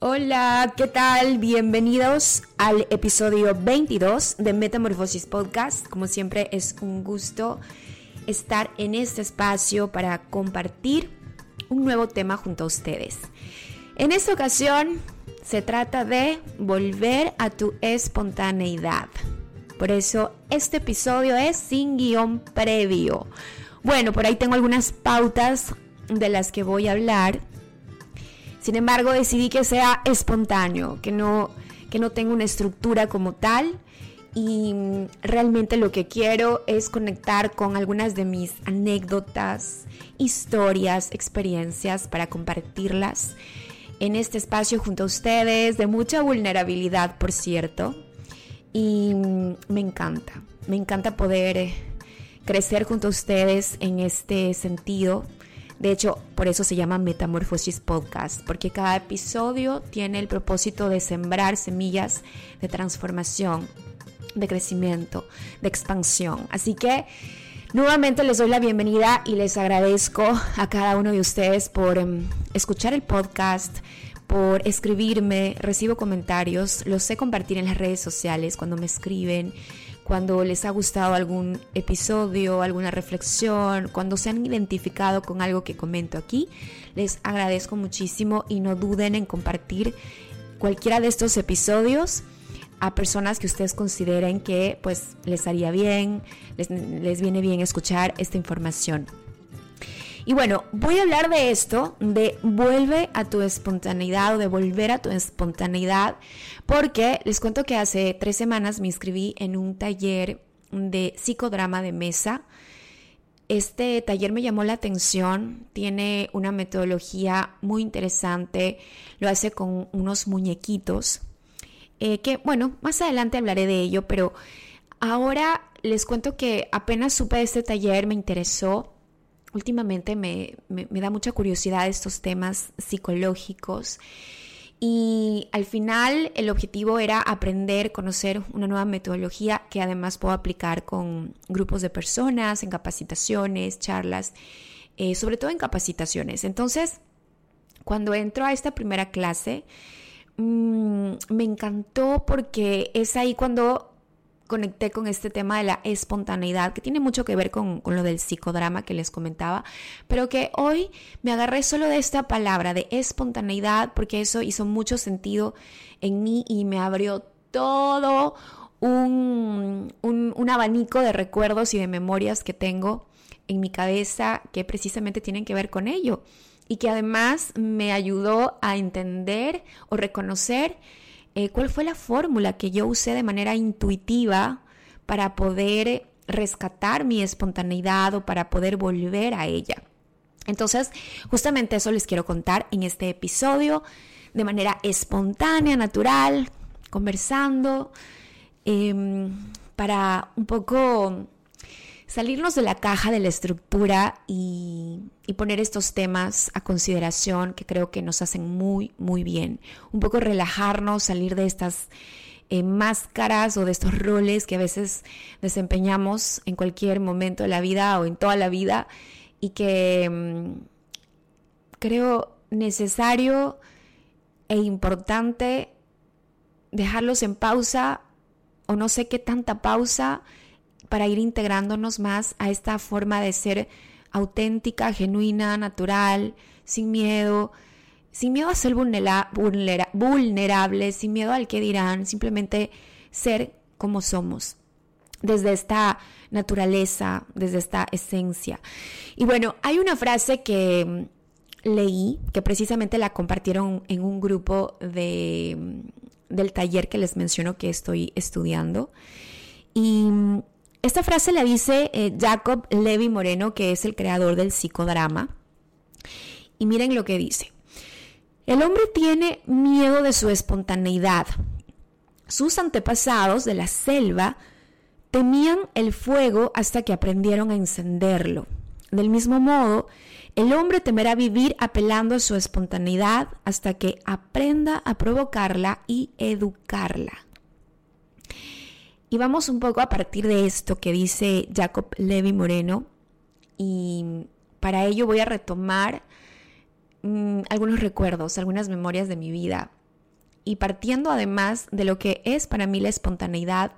Hola, ¿qué tal? Bienvenidos al episodio 22 de Metamorfosis Podcast. Como siempre es un gusto estar en este espacio para compartir un nuevo tema junto a ustedes. En esta ocasión se trata de volver a tu espontaneidad. Por eso este episodio es sin guion previo. Bueno, por ahí tengo algunas pautas de las que voy a hablar sin embargo, decidí que sea espontáneo, que no, que no tenga una estructura como tal. Y realmente lo que quiero es conectar con algunas de mis anécdotas, historias, experiencias para compartirlas en este espacio junto a ustedes, de mucha vulnerabilidad, por cierto. Y me encanta, me encanta poder crecer junto a ustedes en este sentido de hecho, por eso se llama Metamorfosis Podcast, porque cada episodio tiene el propósito de sembrar semillas de transformación, de crecimiento, de expansión. Así que nuevamente les doy la bienvenida y les agradezco a cada uno de ustedes por em, escuchar el podcast, por escribirme, recibo comentarios, los sé compartir en las redes sociales cuando me escriben cuando les ha gustado algún episodio, alguna reflexión, cuando se han identificado con algo que comento aquí. Les agradezco muchísimo y no duden en compartir cualquiera de estos episodios a personas que ustedes consideren que pues les haría bien, les, les viene bien escuchar esta información. Y bueno, voy a hablar de esto, de vuelve a tu espontaneidad o de volver a tu espontaneidad, porque les cuento que hace tres semanas me inscribí en un taller de psicodrama de mesa. Este taller me llamó la atención, tiene una metodología muy interesante, lo hace con unos muñequitos, eh, que bueno, más adelante hablaré de ello, pero ahora les cuento que apenas supe de este taller, me interesó, últimamente me, da mucha curiosidad estos temas psicológicos y al final el objetivo era aprender, conocer una nueva metodología que además puedo aplicar con grupos de personas, en capacitaciones, charlas, eh, sobre todo en capacitaciones. Entonces, cuando entro a esta primera clase, mm, me encantó porque es ahí cuando conecté con este tema de la espontaneidad, que tiene mucho que ver con, lo del psicodrama que les comentaba, pero que hoy me agarré solo de esta palabra, de espontaneidad, porque eso hizo mucho sentido en mí y me abrió todo un, un abanico de recuerdos y de memorias que tengo en mi cabeza que precisamente tienen que ver con ello y que además me ayudó a entender o reconocer eh, cuál fue la fórmula que yo usé de manera intuitiva para poder rescatar mi espontaneidad o para poder volver a ella. Entonces, justamente eso les quiero contar en este episodio de manera espontánea, natural, conversando, em, para un poco salirnos de la caja de la estructura y, poner estos temas a consideración que creo que nos hacen muy, muy bien. Un poco relajarnos, salir de estas eh, máscaras o de estos roles que a veces desempeñamos en cualquier momento de la vida o en toda la vida y que mm, creo necesario e importante dejarlos en pausa o no sé qué tanta pausa para ir integrándonos más a esta forma de ser auténtica, genuina, natural, sin miedo, sin miedo a ser vulnerable, sin miedo al que dirán, simplemente ser como somos, desde esta naturaleza, desde esta esencia. Y bueno, hay una frase que leí, que precisamente la compartieron en un grupo de, del taller que les menciono que estoy estudiando. Y esta frase la dice eh, Jacob Levi Moreno, que es el creador del psicodrama. Y miren lo que dice. El hombre tiene miedo de su espontaneidad. Sus antepasados de la selva temían el fuego hasta que aprendieron a encenderlo. Del mismo modo, el hombre temerá vivir apelando a su espontaneidad hasta que aprenda a provocarla y educarla. Y vamos un poco a partir de esto que dice Jacob Levi Moreno. Y para ello voy a retomar mm, algunos recuerdos, algunas memorias de mi vida. Y partiendo además de lo que es para mí la espontaneidad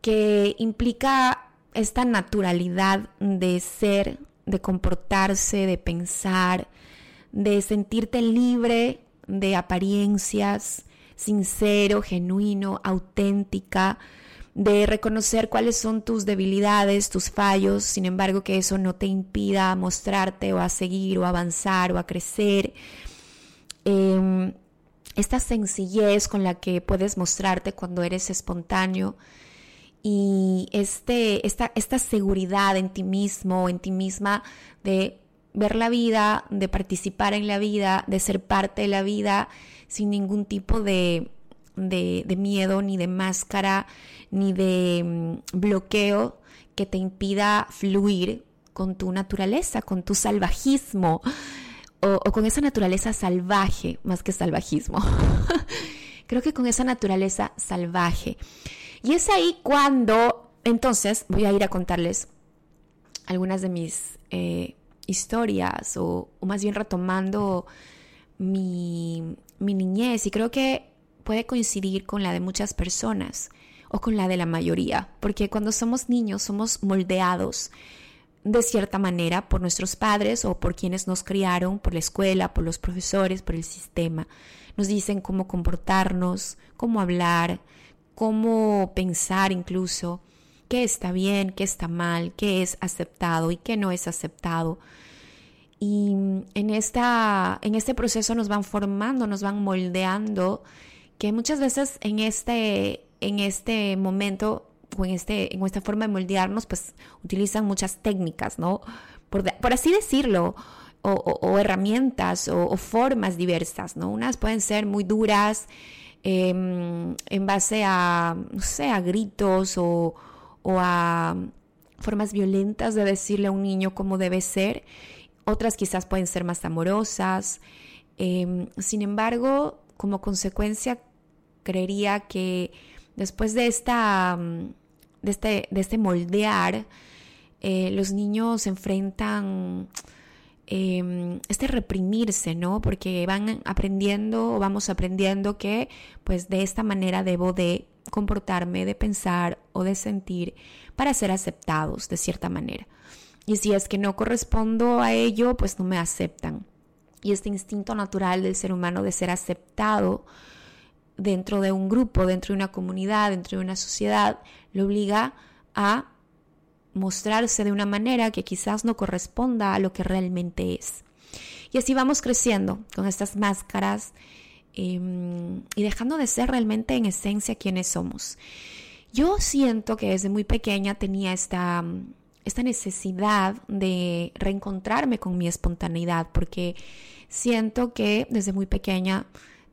que implica esta naturalidad de ser, de comportarse, de pensar, de sentirte libre de apariencias, sincero, genuino, auténtica, de reconocer cuáles son tus debilidades, tus fallos, sin embargo que eso no te impida mostrarte o a seguir o avanzar o a crecer. Em, esta sencillez con la que puedes mostrarte cuando eres espontáneo y este, esta, esta seguridad en ti mismo, en ti misma, de ver la vida, de participar en la vida, de ser parte de la vida sin ningún tipo de, de, miedo, ni de máscara, ni de mm, bloqueo que te impida fluir con tu naturaleza, con tu salvajismo, o, con esa naturaleza salvaje, más que salvajismo. Creo que con esa naturaleza salvaje. Y es ahí cuando, entonces, voy a ir a contarles algunas de mis eh, historias, o, o, más bien retomando mi, mi niñez, y creo que puede coincidir con la de muchas personas o con la de la mayoría, porque cuando somos niños somos moldeados de cierta manera por nuestros padres o por quienes nos criaron, por la escuela, por los profesores, por el sistema. Nos dicen cómo comportarnos, cómo hablar, cómo pensar incluso, qué está bien, qué está mal, qué es aceptado y qué no es aceptado. Y en, esta, en este proceso nos van formando, nos van moldeando que muchas veces en este, en este momento o en, este, en esta forma de moldearnos, pues utilizan muchas técnicas, ¿no? Por, así decirlo, o, herramientas o, formas diversas, ¿no? Unas pueden ser muy duras em, en base a, no sé, a gritos o, a formas violentas de decirle a un niño cómo debe ser. Otras quizás pueden ser más amorosas. Em, sin embargo, como consecuencia creería que después de esta mm, de este, de este moldear, eh, los niños enfrentan em, este reprimirse, ¿no? Porque van aprendiendo o vamos aprendiendo que pues de esta manera debo de comportarme, de pensar o de sentir para ser aceptados de cierta manera. Y si es que no correspondo a ello, pues no me aceptan. Y este instinto natural del ser humano de ser aceptado dentro de un grupo, dentro de una comunidad, dentro de una sociedad, lo obliga a mostrarse de una manera que quizás no corresponda a lo que realmente es. Y así vamos creciendo con estas máscaras em, y dejando de ser realmente en esencia quienes somos. Yo siento que desde muy pequeña tenía esta, esta necesidad de reencontrarme con mi espontaneidad, porque siento que desde muy pequeña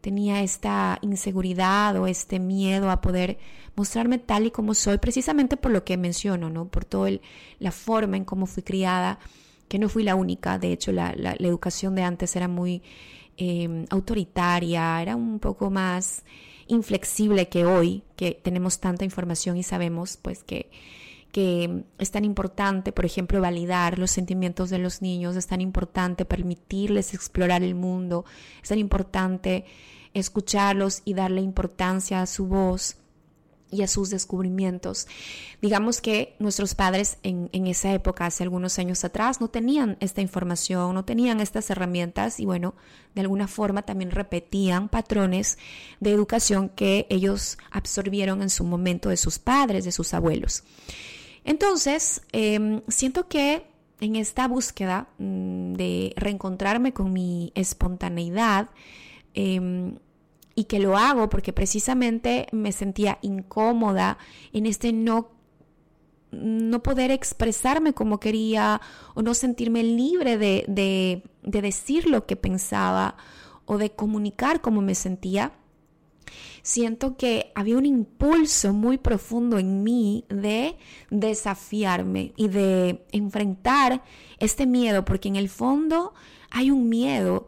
tenía esta inseguridad o este miedo a poder mostrarme tal y como soy, precisamente por lo que menciono, ¿no? Por toda la forma en cómo fui criada, que no fui la única, de hecho la, educación de antes era muy em, autoritaria, era un poco más inflexible que hoy, que tenemos tanta información y sabemos pues que que es tan importante, por ejemplo, validar los sentimientos de los niños, es tan importante permitirles explorar el mundo, es tan importante escucharlos y darle importancia a su voz y a sus descubrimientos. Digamos que nuestros padres en, esa época, hace algunos años atrás, no tenían esta información, no tenían estas herramientas y bueno, de alguna forma también repetían patrones de educación que ellos absorbieron en su momento de sus padres, de sus abuelos. Entonces, em, siento que en esta búsqueda mm, de reencontrarme con mi espontaneidad, em, y que lo hago porque precisamente me sentía incómoda en este no no poder expresarme como quería o no sentirme libre de, de, de decir lo que pensaba o de comunicar cómo me sentía, siento que había un impulso muy profundo en mí de desafiarme y de enfrentar este miedo, porque en el fondo hay un miedo,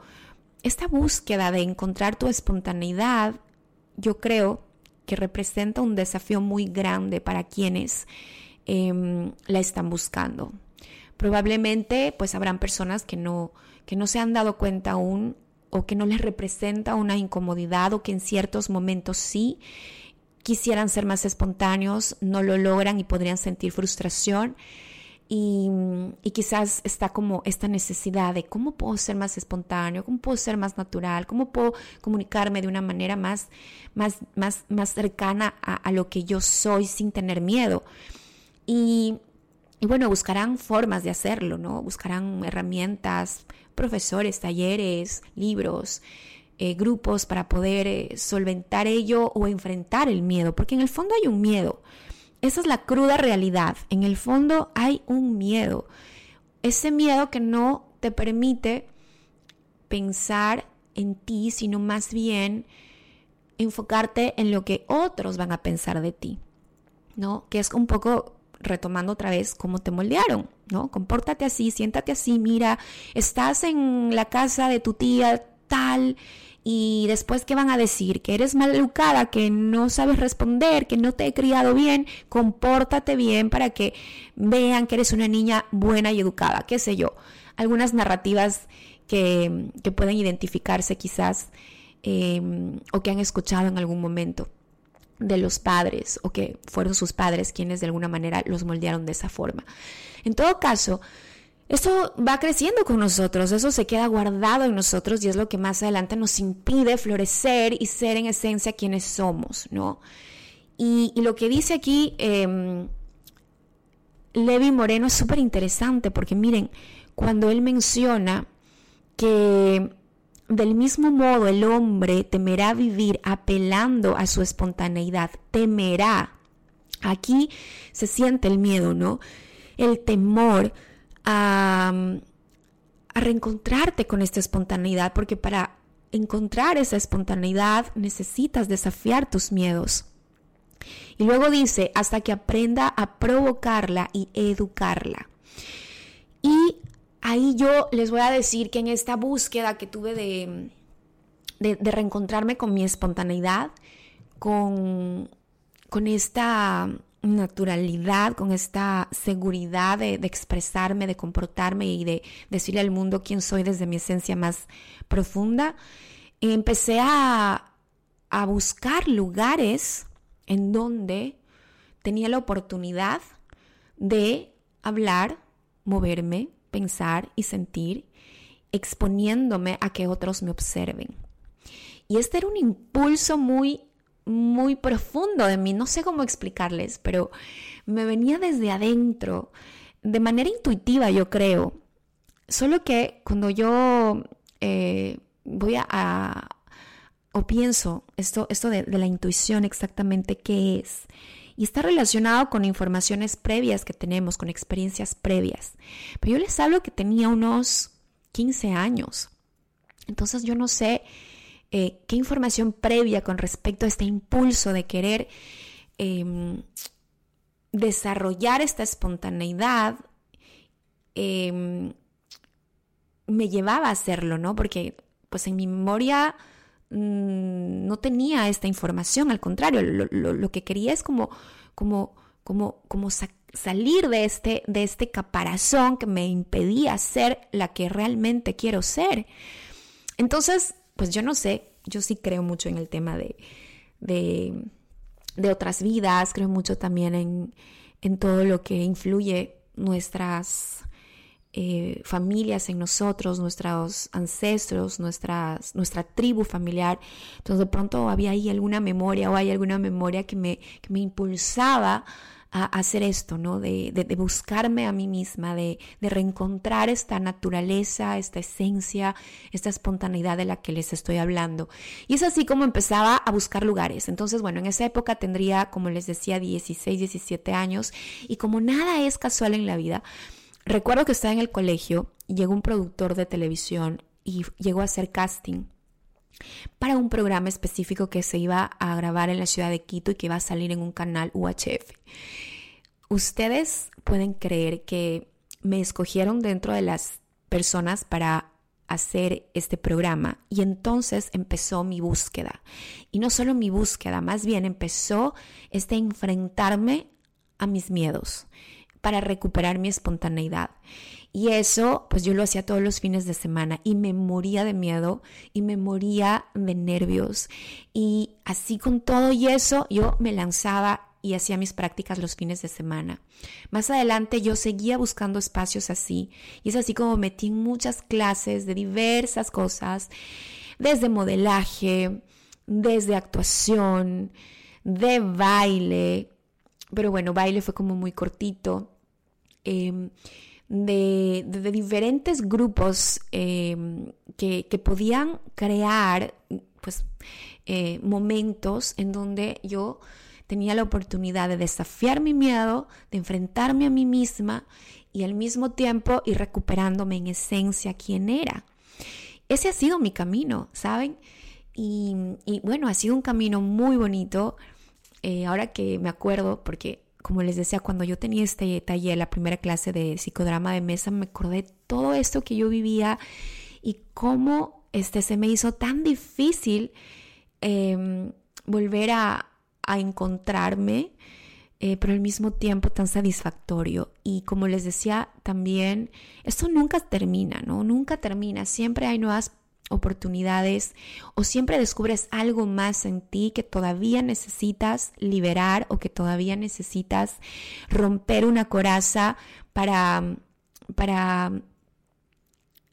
esta búsqueda de encontrar tu espontaneidad, yo creo que representa un desafío muy grande para quienes em, la están buscando. Probablemente pues habrán personas que no, que no se han dado cuenta aún o que no les representa una incomodidad o que en ciertos momentos sí quisieran ser más espontáneos, no lo logran y podrían sentir frustración. Y, quizás está como esta necesidad de cómo puedo ser más espontáneo, cómo puedo ser más natural, cómo puedo comunicarme de una manera más, más, más, más cercana a, a lo que yo soy sin tener miedo. Y, y bueno, buscarán formas de hacerlo, ¿no? Buscarán herramientas, profesores, talleres, libros, eh, grupos para poder eh, solventar ello o enfrentar el miedo, porque en el fondo hay un miedo. Esa es la cruda realidad. En el fondo hay un miedo. Ese miedo que no te permite pensar en ti, sino más bien enfocarte en lo que otros van a pensar de ti, ¿no? Que es un poco retomando otra vez cómo te moldearon, ¿no? Compórtate así, siéntate así, mira, estás en la casa de tu tía tal y después qué van a decir, que eres mal educada, que no sabes responder, que no te he criado bien, compórtate bien para que vean que eres una niña buena y educada, qué sé yo. Algunas narrativas que, que pueden identificarse quizás eh, o que han escuchado en algún momento de los padres o que fueron sus padres quienes de alguna manera los moldearon de esa forma. En todo caso, eso va creciendo con nosotros, eso se queda guardado en nosotros y es lo que más adelante nos impide florecer y ser en esencia quienes somos, ¿no? Y, lo que dice aquí eh, Levi Moreno es súper interesante porque miren, cuando él menciona que del mismo modo, el hombre temerá vivir apelando a su espontaneidad, temerá. Aquí se siente el miedo, ¿no? El temor a, a reencontrarte con esta espontaneidad, porque para encontrar esa espontaneidad necesitas desafiar tus miedos. Y luego dice, hasta que aprenda a provocarla y educarla. Y ahí yo les voy a decir que en esta búsqueda que tuve de, reencontrarme con mi espontaneidad, con, esta naturalidad, con esta seguridad de, expresarme, de comportarme y de decirle al mundo quién soy desde mi esencia más profunda, empecé a buscar lugares en donde tenía la oportunidad de hablar, moverme, pensar y sentir, exponiéndome a que otros me observen. Y este era un impulso muy, muy profundo de mí. No sé cómo explicarles, pero me venía desde adentro, de manera intuitiva, yo creo. Solo que cuando yo eh, voy a, o pienso esto, esto de, de la intuición exactamente qué es, y está relacionado con informaciones previas que tenemos, con experiencias previas. Pero yo les hablo que tenía unos 15 años. Entonces yo no sé eh, qué información previa con respecto a este impulso de querer em, desarrollar esta espontaneidad em, me llevaba a hacerlo, ¿no? Porque pues en mi memoria Mm, no tenía esta información, al contrario, lo, que quería es como, como, como, como salir de este, de este caparazón que me impedía ser la que realmente quiero ser. Entonces, pues yo no sé, yo sí creo mucho en el tema de, de, de otras vidas, creo mucho también en, en todo lo que influye nuestras eh, familias en nosotros, nuestros ancestros, nuestras, nuestra tribu familiar. Entonces de pronto había ahí alguna memoria o hay alguna memoria que me, que me impulsaba a hacer esto, ¿no? De, de, buscarme a mí misma, de, de, reencontrar esta naturaleza, esta esencia, esta espontaneidad de la que les estoy hablando. Y es así como empezaba a buscar lugares. Entonces, bueno, en esa época tendría, como les decía, 16, 17 años y como nada es casual en la vida, recuerdo que estaba en el colegio y llegó un productor de televisión y llegó a hacer casting para un programa específico que se iba a grabar en la ciudad de Quito y que iba a salir en un canal UHF. Ustedes pueden creer que me escogieron dentro de las personas para hacer este programa y entonces empezó mi búsqueda. Y no solo mi búsqueda, más bien empezó este enfrentarme a mis miedos para recuperar mi espontaneidad. Y eso, pues yo lo hacía todos los fines de semana y me moría de miedo y me moría de nervios. Y así con todo y eso, yo me lanzaba y hacía mis prácticas los fines de semana. Más adelante yo seguía buscando espacios así y es así como metí muchas clases de diversas cosas, desde modelaje, desde actuación, de baile, pero bueno, baile fue como muy cortito. Em, de, diferentes grupos em, que, podían crear pues, eh, momentos en donde yo tenía la oportunidad de desafiar mi miedo, de enfrentarme a mí misma y al mismo tiempo ir recuperándome en esencia quién era. Ese ha sido mi camino, ¿saben? Y, bueno, ha sido un camino muy bonito. Eh, ahora que me acuerdo, porque como les decía, cuando yo tenía este taller, la primera clase de psicodrama de mesa, me acordé todo esto que yo vivía y cómo este, se me hizo tan difícil em, volver a, encontrarme, eh, pero al mismo tiempo tan satisfactorio. Y como les decía también, esto nunca termina, ¿no? Nunca termina. Siempre hay nuevas oportunidades o siempre descubres algo más en ti que todavía necesitas liberar o que todavía necesitas romper una coraza para, para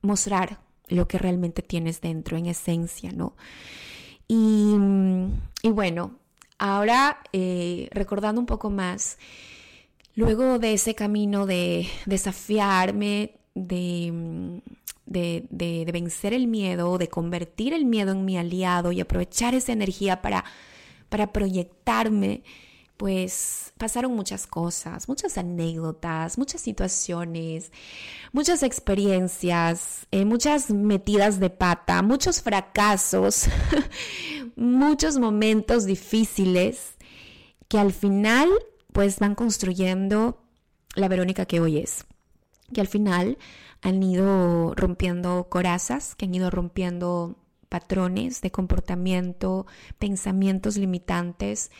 mostrar lo que realmente tienes dentro en esencia, ¿no? Y, bueno, ahora eh, recordando un poco más, luego de ese camino de desafiarme, de de, vencer el miedo, de convertir el miedo en mi aliado y aprovechar esa energía para, para proyectarme, pues pasaron muchas cosas, muchas anécdotas, muchas situaciones, muchas experiencias, eh, muchas metidas de pata, muchos fracasos, muchos momentos difíciles que al final pues van construyendo la Verónica que hoy es. Que al final han ido rompiendo corazas, que han ido rompiendo patrones de comportamiento, pensamientos limitantes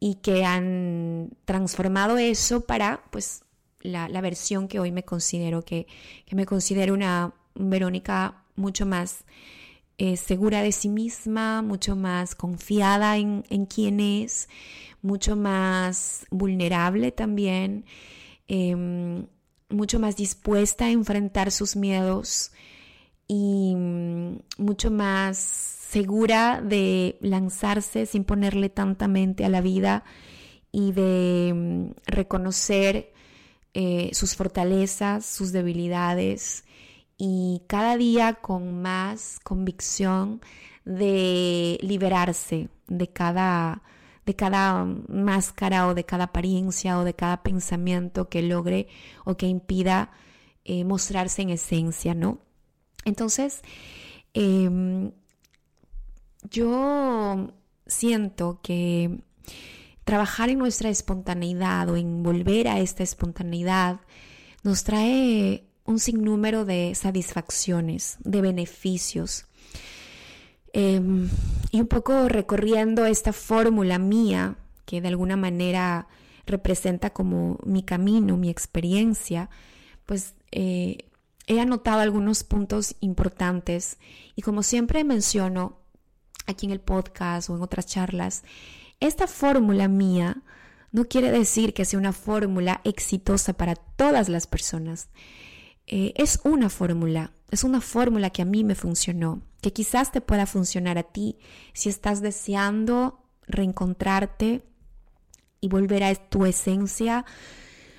y que han transformado eso para pues la, versión que hoy me considero, que, me considero una Verónica mucho más eh, segura de sí misma, mucho más confiada en, en quién es, mucho más vulnerable también. Em, mucho más dispuesta a enfrentar sus miedos y mm, mucho más segura de lanzarse sin ponerle tanta mente a la vida y de mm, reconocer eh, sus fortalezas, sus debilidades y cada día con más convicción de liberarse de cada de cada máscara o de cada apariencia o de cada pensamiento que logre o que impida eh, mostrarse en esencia, ¿no? Entonces, em, yo siento que trabajar en nuestra espontaneidad o en volver a esta espontaneidad nos trae un sinnúmero de satisfacciones, de beneficios. Em, y un poco recorriendo esta fórmula mía, que de alguna manera representa como mi camino, mi experiencia, pues eh, he anotado algunos puntos importantes y como siempre menciono aquí en el podcast o en otras charlas, esta fórmula mía no quiere decir que sea una fórmula exitosa para todas las personas. eh, es una fórmula, es una fórmula que a mí me funcionó, que quizás te pueda funcionar a ti si estás deseando reencontrarte y volver a tu esencia,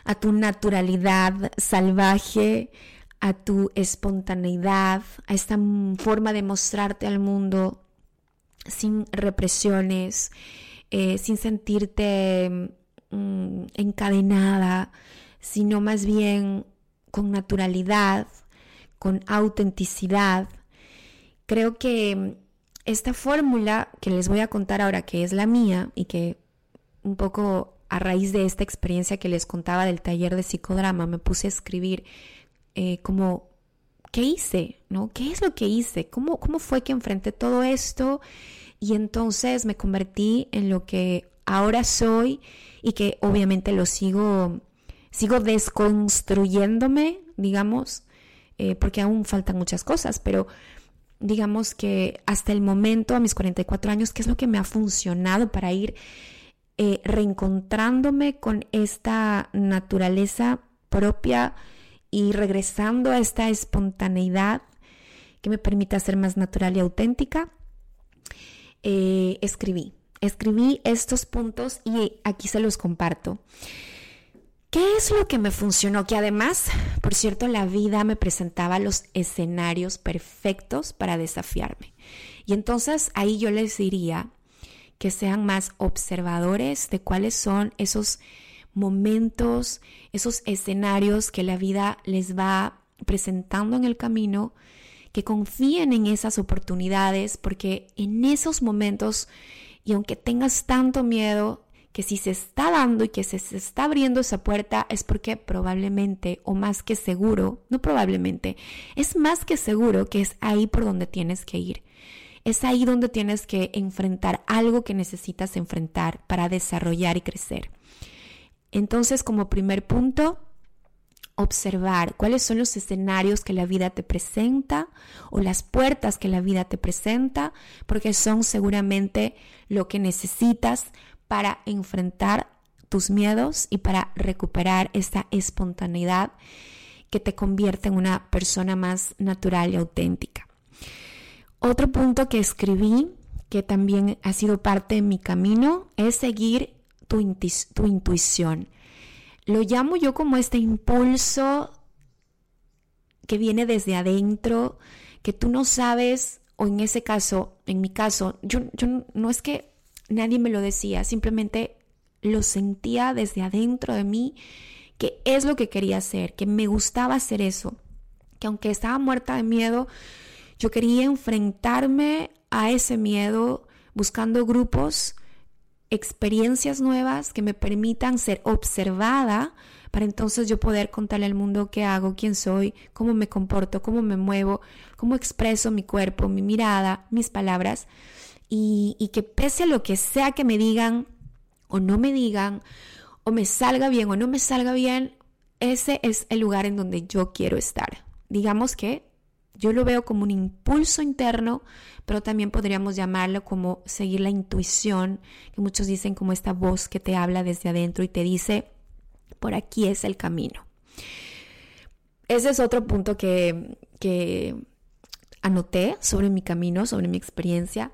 a tu naturalidad salvaje, a tu espontaneidad, a esta forma de mostrarte al mundo sin represiones, eh, sin sentirte mm, encadenada, sino más bien con naturalidad, con autenticidad. Creo que esta fórmula que les voy a contar ahora, que es la mía y que un poco a raíz de esta experiencia que les contaba del taller de psicodrama, me puse a escribir eh, como, ¿qué hice? ¿No? ¿Qué es lo que hice? ¿Cómo, ¿Cómo fue que enfrenté todo esto? Y entonces me convertí en lo que ahora soy y que obviamente lo sigo, sigo desconstruyéndome, digamos, eh, porque aún faltan muchas cosas, pero digamos que hasta el momento, a mis 44 años, ¿qué es lo que me ha funcionado para ir eh, reencontrándome con esta naturaleza propia? y regresando a esta espontaneidad que me permita ser más natural y auténtica, eh, escribí. Escribí estos puntos y aquí se los comparto. ¿Qué es lo que me funcionó? Que además, por cierto, la vida me presentaba los escenarios perfectos para desafiarme. Y entonces ahí yo les diría que sean más observadores de cuáles son esos momentos, esos escenarios que la vida les va presentando en el camino, que confíen en esas oportunidades, porque en esos momentos, y aunque tengas tanto miedo, que si se está dando y que se, está abriendo esa puerta es porque probablemente o más que seguro, no probablemente, es más que seguro que es ahí por donde tienes que ir. Es ahí donde tienes que enfrentar algo que necesitas enfrentar para desarrollar y crecer. Entonces, como primer punto, observar cuáles son los escenarios que la vida te presenta o las puertas que la vida te presenta, porque son seguramente lo que necesitas para enfrentar tus miedos y para recuperar esta espontaneidad que te convierte en una persona más natural y auténtica. Otro punto que escribí, que también ha sido parte de mi camino, es seguir tu, intuición. Lo llamo yo como este impulso que viene desde adentro, que tú no sabes, o en ese caso, en mi caso, yo no es que nadie me lo decía, simplemente lo sentía desde adentro de mí, que es lo que quería hacer, que me gustaba hacer eso, que aunque estaba muerta de miedo, yo quería enfrentarme a ese miedo buscando grupos experiencias nuevas que me permitan ser observada para entonces yo poder contarle al mundo qué hago, quién soy, cómo me comporto, cómo me muevo, cómo expreso mi cuerpo, mi mirada, mis palabras y, que pese a lo que sea que me digan o no me digan, o me salga bien o no me salga bien, ese es el lugar en donde yo quiero estar. Digamos que yo lo veo como un impulso interno, pero también podríamos llamarlo como seguir la intuición, que muchos dicen como esta voz que te habla desde adentro y te dice, por aquí es el camino. Ese es otro punto que, que anoté sobre mi camino, sobre mi experiencia.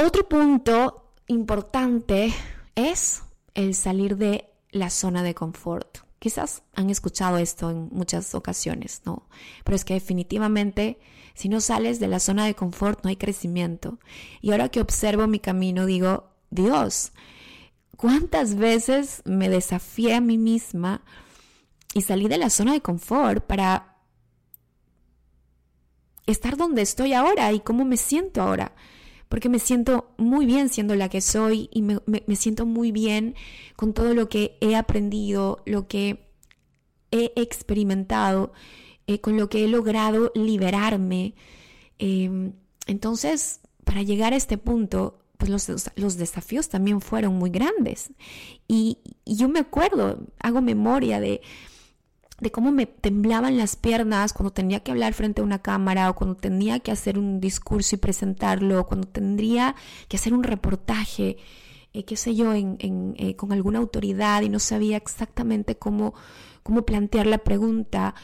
Otro punto importante es el salir de la zona de confort. Quizás han escuchado esto en muchas ocasiones, ¿no? Pero es que definitivamente si no sales de la zona de confort no hay crecimiento. Y ahora que observo mi camino digo, Dios, ¿cuántas veces me desafié a mí misma y salí de la zona de confort para estar donde estoy ahora y cómo me siento ahora? Porque me siento muy bien siendo la que soy y me, siento muy bien con todo lo que he aprendido, lo que he experimentado, eh, con lo que he logrado liberarme. Em, entonces, para llegar a este punto, pues los, los, desafíos también fueron muy grandes. y yo me acuerdo, hago memoria de de cómo me temblaban las piernas cuando tenía que hablar frente a una cámara o cuando tenía que hacer un discurso y presentarlo, o cuando tendría que hacer un reportaje eh, qué sé yo, en, eh, con alguna autoridad y no sabía exactamente cómo, cómo plantear la pregunta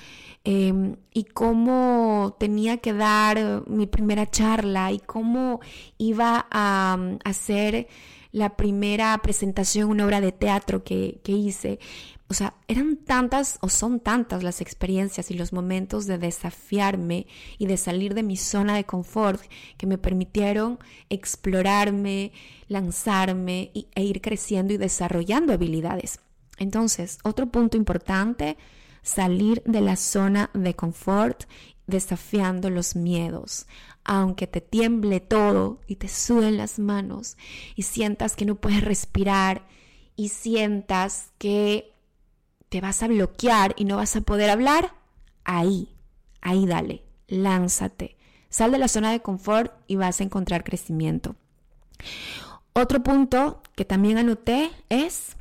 em, y cómo tenía que dar mi primera charla y cómo iba a, mm, hacer la primera presentación, una obra de teatro que, que hice. O sea, eran tantas o son tantas las experiencias y los momentos de desafiarme y de salir de mi zona de confort que me permitieron explorarme, lanzarme e ir creciendo y desarrollando habilidades. Entonces, otro punto importante, salir de la zona de confort desafiando los miedos. Aunque te tiemble todo y te suden las manos y sientas que no puedes respirar y sientas que te vas a bloquear y no vas a poder hablar, ahí, ahí dale, lánzate. Sal de la zona de confort y vas a encontrar crecimiento. Otro punto que también anoté es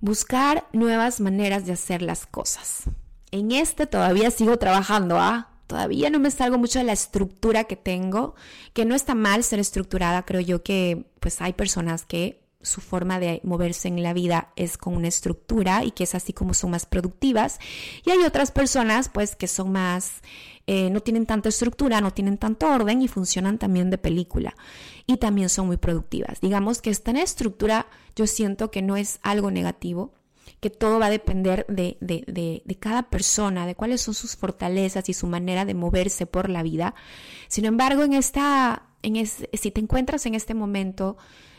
buscar nuevas maneras de hacer las cosas. En este todavía sigo trabajando, ¿ah? Todavía no me salgo mucho de la estructura que tengo, que no está mal ser estructurada, creo yo que pues hay personas que su forma de moverse en la vida es con una estructura y que es así como son más productivas. Y hay otras personas pues que son más, eh, no tienen tanta estructura, no tienen tanto orden y funcionan también de película. Y también son muy productivas. Digamos que esta estructura yo siento que no es algo negativo, que todo va a depender de, de, de, cada persona, de cuáles son sus fortalezas y su manera de moverse por la vida. Sin embargo, en esta, en si te encuentras en este momento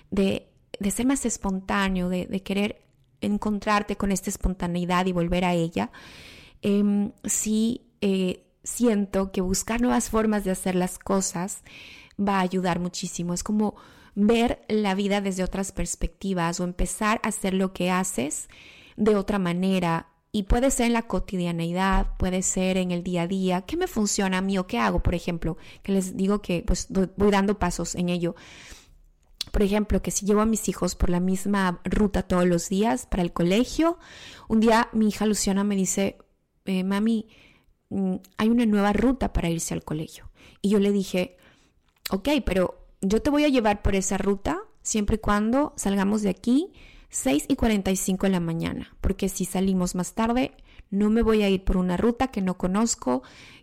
de de ser más espontáneo, de, querer encontrarte con esta espontaneidad y volver a ella, em, sí eh, siento que buscar nuevas formas de hacer las cosas va a ayudar muchísimo. Es como ver la vida desde otras perspectivas o empezar a hacer lo que haces de otra manera. Y puede ser en la cotidianeidad, puede ser en el día a día. ¿Qué me funciona a mí o qué hago, por ejemplo? Que les digo que pues voy dando pasos en ello. Por ejemplo, que si llevo a mis hijos por la misma ruta todos los días para el colegio, un día mi hija Luciana me dice, eh, mami, mm, hay una nueva ruta para irse al colegio. Y yo le dije, ok, pero yo te voy a llevar por esa ruta siempre y cuando salgamos de aquí 6 y 45 de la mañana, porque si salimos más tarde, no me voy a ir por una ruta que no conozco,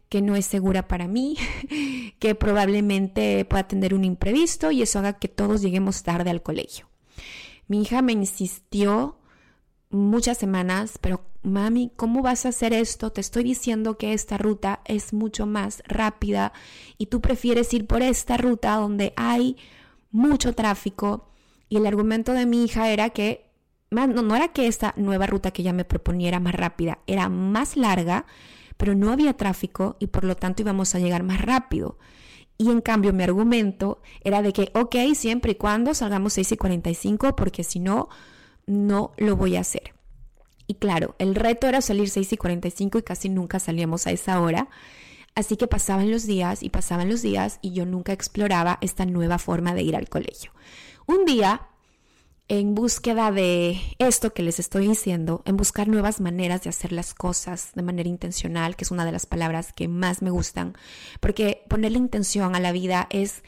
que no es segura para mí, que probablemente pueda tener un imprevisto y eso haga que todos lleguemos tarde al colegio. Mi hija me insistió muchas semanas, pero mami, ¿cómo vas a hacer esto? Te estoy diciendo que esta ruta es mucho más rápida y tú prefieres ir por esta ruta donde hay mucho tráfico. Y el argumento de mi hija era que, no, no era que esta nueva ruta que ella me proponiera más rápida, era más larga pero no había tráfico y por lo tanto íbamos a llegar más rápido. Y en cambio mi argumento era de que, ok, siempre y cuando salgamos 6 y 45, porque si no, no lo voy a hacer. Y claro, el reto era salir 6 y 45 y casi nunca salíamos a esa hora. Así que pasaban los días y pasaban los días y yo nunca exploraba esta nueva forma de ir al colegio. Un día en búsqueda de esto que les estoy diciendo, en buscar nuevas maneras de hacer las cosas de manera intencional, que es una de las palabras que más me gustan, porque ponerle intención a la vida es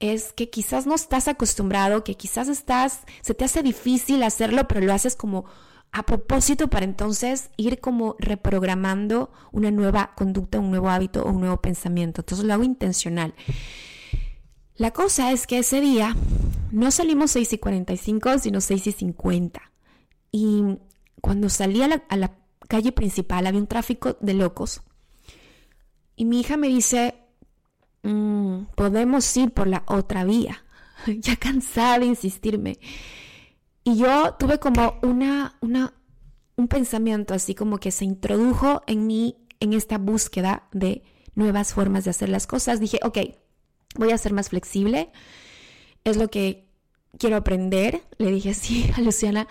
es que quizás no estás acostumbrado, que quizás estás se te hace difícil hacerlo, pero lo haces como a propósito para entonces ir como reprogramando una nueva conducta, un nuevo hábito o un nuevo pensamiento. Entonces lo hago intencional. La cosa es que ese día no salimos 6 y 45, sino 6 y 50. Y cuando salí a la, calle principal había un tráfico de locos. Y mi hija me dice, mm, podemos ir por la otra vía. ya cansada de insistirme. Y yo tuve como una, una, un pensamiento así como que se introdujo en mí en esta búsqueda de nuevas formas de hacer las cosas. Dije, ok, voy a ser más flexible, es lo que quiero aprender, le dije así a Luciana,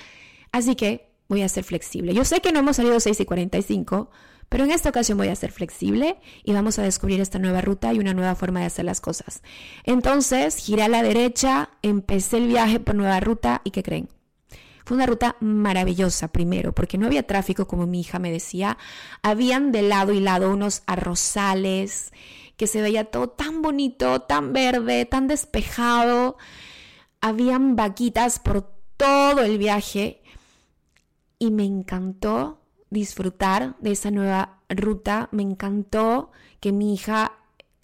así que voy a ser flexible. Yo sé que no hemos salido 6 y 45, pero en esta ocasión voy a ser flexible y vamos a descubrir esta nueva ruta y una nueva forma de hacer las cosas. Entonces, giré a la derecha, empecé el viaje por nueva ruta y ¿qué creen? Fue una ruta maravillosa primero, porque no había tráfico como mi hija me decía. Habían de lado y lado unos arrozales, que se veía todo tan bonito, tan verde, tan despejado. habían vaquitas por todo el viaje y me encantó disfrutar de esa nueva ruta, me encantó que mi hija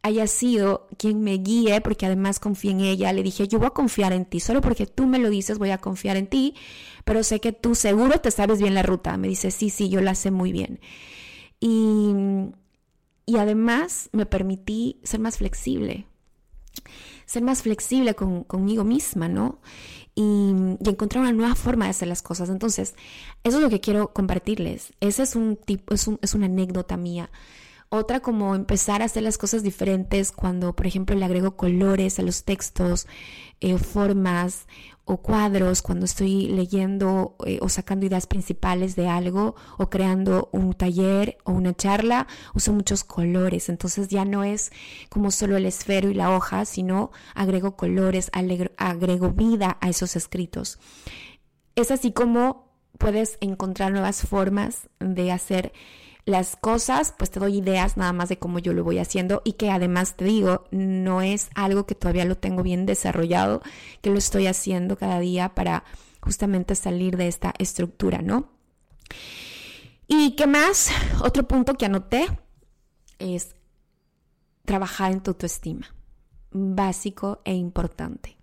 haya sido quien me guíe, porque además confié en ella, le dije, yo voy a confiar en ti, solo porque tú me lo dices voy a confiar en ti, pero sé que tú seguro te sabes bien la ruta. Me dice, sí, sí, yo la sé muy bien. Y, y además me permití ser más flexible, ser más flexible conmigo misma, ¿no? Y, encontrar una nueva forma de hacer las cosas. Entonces, eso es lo que quiero compartirles. Ese es un tipo, es, un, es una anécdota mía. Otra como empezar a hacer las cosas diferentes cuando, por ejemplo, le agrego colores a los textos, eh, formas o cuadros, cuando estoy leyendo eh, o sacando ideas principales de algo o creando un taller o una charla, uso muchos colores. Entonces ya no es como solo el esfero y la hoja, sino agrego colores, agrego vida a esos escritos. Es así como puedes encontrar nuevas formas de hacer las cosas, pues te doy ideas nada más de cómo yo lo voy haciendo y que además te digo, no es algo que todavía lo tengo bien desarrollado, que lo estoy haciendo cada día para justamente salir de esta estructura, ¿no? ¿Y qué más? Otro punto que anoté es trabajar en tu autoestima, básico e importante.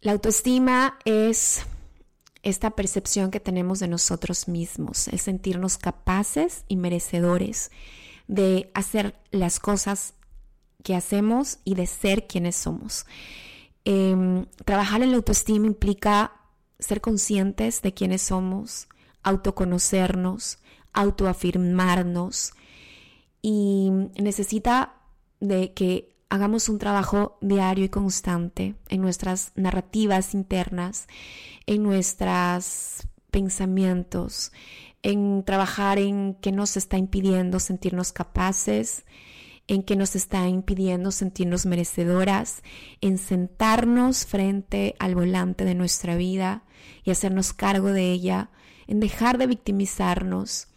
La autoestima es esta percepción que tenemos de nosotros mismos, es sentirnos capaces y merecedores de hacer las cosas que hacemos y de ser quienes somos. Em, trabajar en la autoestima implica ser conscientes de quiénes somos, autoconocernos, autoafirmarnos y necesita de que hagamos un trabajo diario y constante en nuestras narrativas internas, en nuestros pensamientos, en trabajar en qué nos está impidiendo sentirnos capaces, en qué nos está impidiendo sentirnos merecedoras, en sentarnos frente al volante de nuestra vida y hacernos cargo de ella, en dejar de victimizarnos,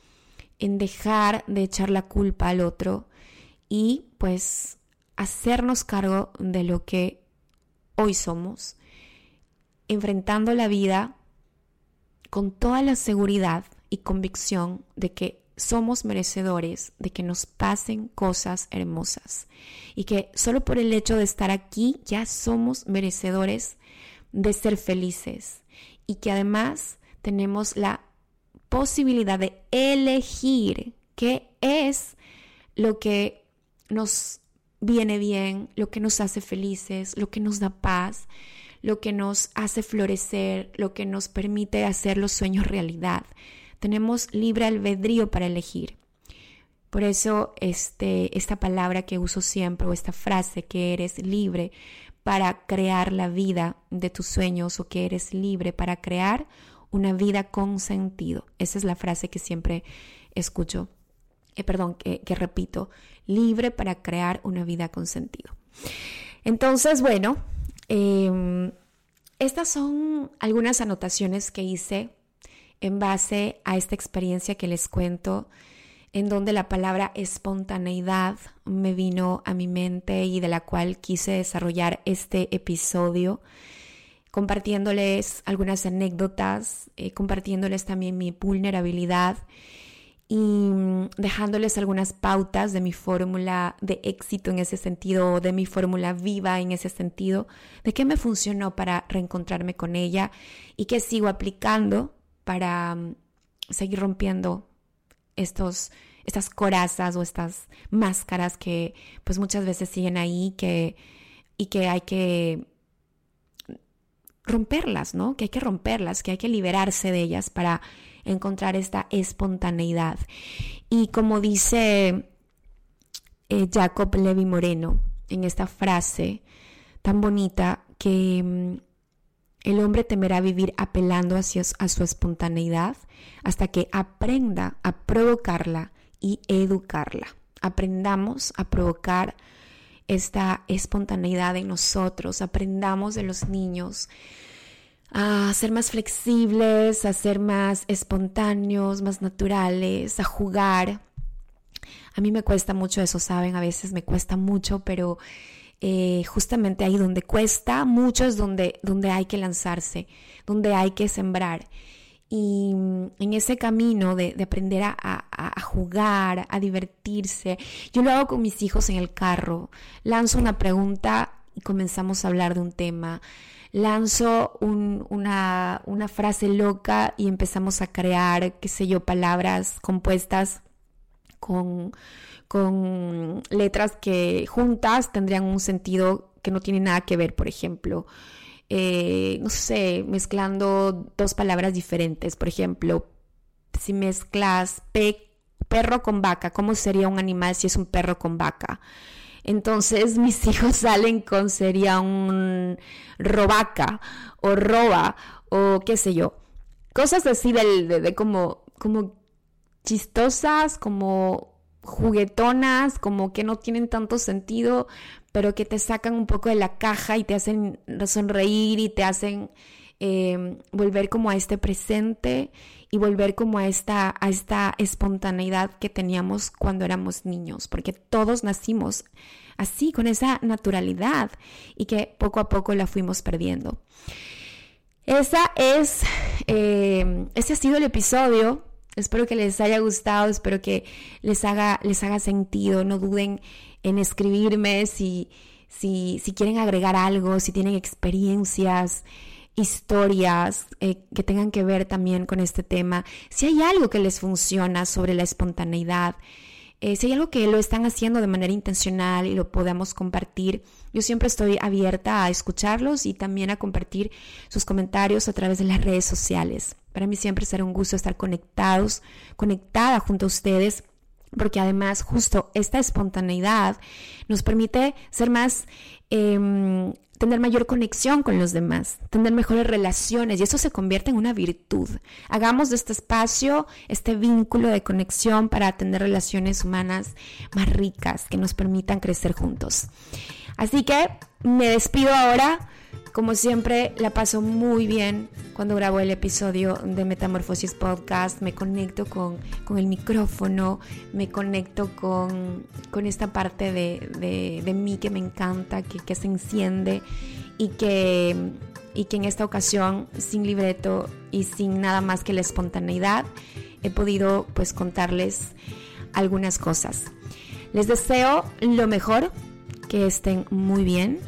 en dejar de echar la culpa al otro y pues hacernos cargo de lo que hoy somos, enfrentando la vida con toda la seguridad y convicción de que somos merecedores de que nos pasen cosas hermosas. Y que solo por el hecho de estar aquí ya somos merecedores de ser felices. Y que además tenemos la posibilidad de elegir qué es lo que nos viene bien, lo que nos hace felices, lo que nos da paz, lo que nos hace florecer, lo que nos permite hacer los sueños realidad. Tenemos libre albedrío para elegir. Por eso este, esta palabra que uso siempre o esta frase que eres libre para crear la vida de tus sueños o que eres libre para crear una vida con sentido. Esa es la frase que siempre escucho eh, perdón, que, repito, libre para crear una vida con sentido. Entonces, bueno, em, estas son algunas anotaciones que hice en base a esta experiencia que les cuento, en donde la palabra espontaneidad me vino a mi mente y de la cual quise desarrollar este episodio, compartiéndoles algunas anécdotas, eh, compartiéndoles también mi vulnerabilidad y mm, dejándoles algunas pautas de mi fórmula de éxito en ese sentido, de mi fórmula viva en ese sentido, de qué me funcionó para reencontrarme con ella y qué sigo aplicando para mm, seguir rompiendo estos, estas corazas o estas máscaras que pues muchas veces siguen ahí que, y que hay que romperlas, ¿no? Que hay que romperlas, que hay que liberarse de ellas para encontrar esta espontaneidad. Y como dice eh, Jacob Levi Moreno en esta frase tan bonita que mm, el hombre temerá vivir apelando hacia, a su espontaneidad hasta que aprenda a provocarla y educarla. Aprendamos a provocar esta espontaneidad en nosotros, aprendamos de los niños, a ser más flexibles, a ser más espontáneos, más naturales, a jugar. A mí me cuesta mucho eso, saben, a veces me cuesta mucho, pero eh, justamente ahí donde cuesta, mucho es donde, donde hay que lanzarse, donde hay que sembrar. Y mm, en ese camino de, aprender a, a, jugar, a divertirse, yo lo hago con mis hijos en el carro, lanzo una pregunta y comenzamos a hablar de un tema, lanzo una, una frase loca y empezamos a crear, qué sé yo, palabras compuestas con, con letras que juntas tendrían un sentido que no tiene nada que ver, por ejemplo. Eh, no sé, mezclando dos palabras diferentes. Por ejemplo, si mezclas perro con vaca, ¿cómo sería un animal si es un perro con vaca? Entonces mis hijos salen con sería un robaca o roba o qué sé yo. Cosas así de, de como, como chistosas, como juguetonas, como que no tienen tanto sentido, pero que te sacan un poco de la caja y te hacen sonreír y te hacen em, volver como a este presente y volver como a esta, a esta espontaneidad que teníamos cuando éramos niños, porque todos nacimos así, con esa naturalidad y que poco a poco la fuimos perdiendo. Esa es, em, ese ha sido el episodio Espero que les haya gustado, espero que les haga, les haga sentido. No duden en escribirme si, si, si quieren agregar algo, si tienen experiencias, historias eh, que tengan que ver también con este tema. Si hay algo que les funciona sobre la espontaneidad, eh, si hay algo que lo están haciendo de manera intencional y lo podamos compartir, yo siempre estoy abierta a escucharlos y también a compartir sus comentarios a través de las redes sociales. Para mí siempre será un gusto estar conectados, conectada junto a ustedes, porque además justo esta espontaneidad nos permite ser más... Em, tener mayor conexión con los demás, tener mejores relaciones y eso se convierte en una virtud. Hagamos de este espacio este vínculo de conexión para tener relaciones humanas más ricas que nos permitan crecer juntos. Así que me despido ahora como siempre, la paso muy bien cuando grabo el episodio de Metamorfosis Podcast. Me conecto con, el micrófono, me conecto con, esta parte de, mí que me encanta, que, se enciende y que, y que en esta ocasión, sin libreto y sin nada más que la espontaneidad, he podido pues contarles algunas cosas. Les deseo lo mejor, que estén muy bien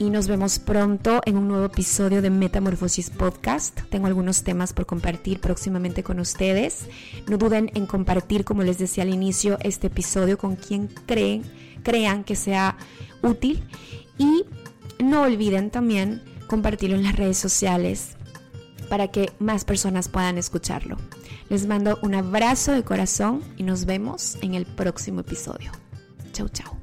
y nos vemos pronto en un nuevo episodio de Metamorfosis Podcast. Tengo algunos temas por compartir próximamente con ustedes. No duden en compartir, como les decía al inicio, este episodio con quien creen, crean que sea útil y no olviden también compartirlo en las redes sociales para que más personas puedan escucharlo. Les mando un abrazo de corazón y nos vemos en el próximo episodio. Chau, chau.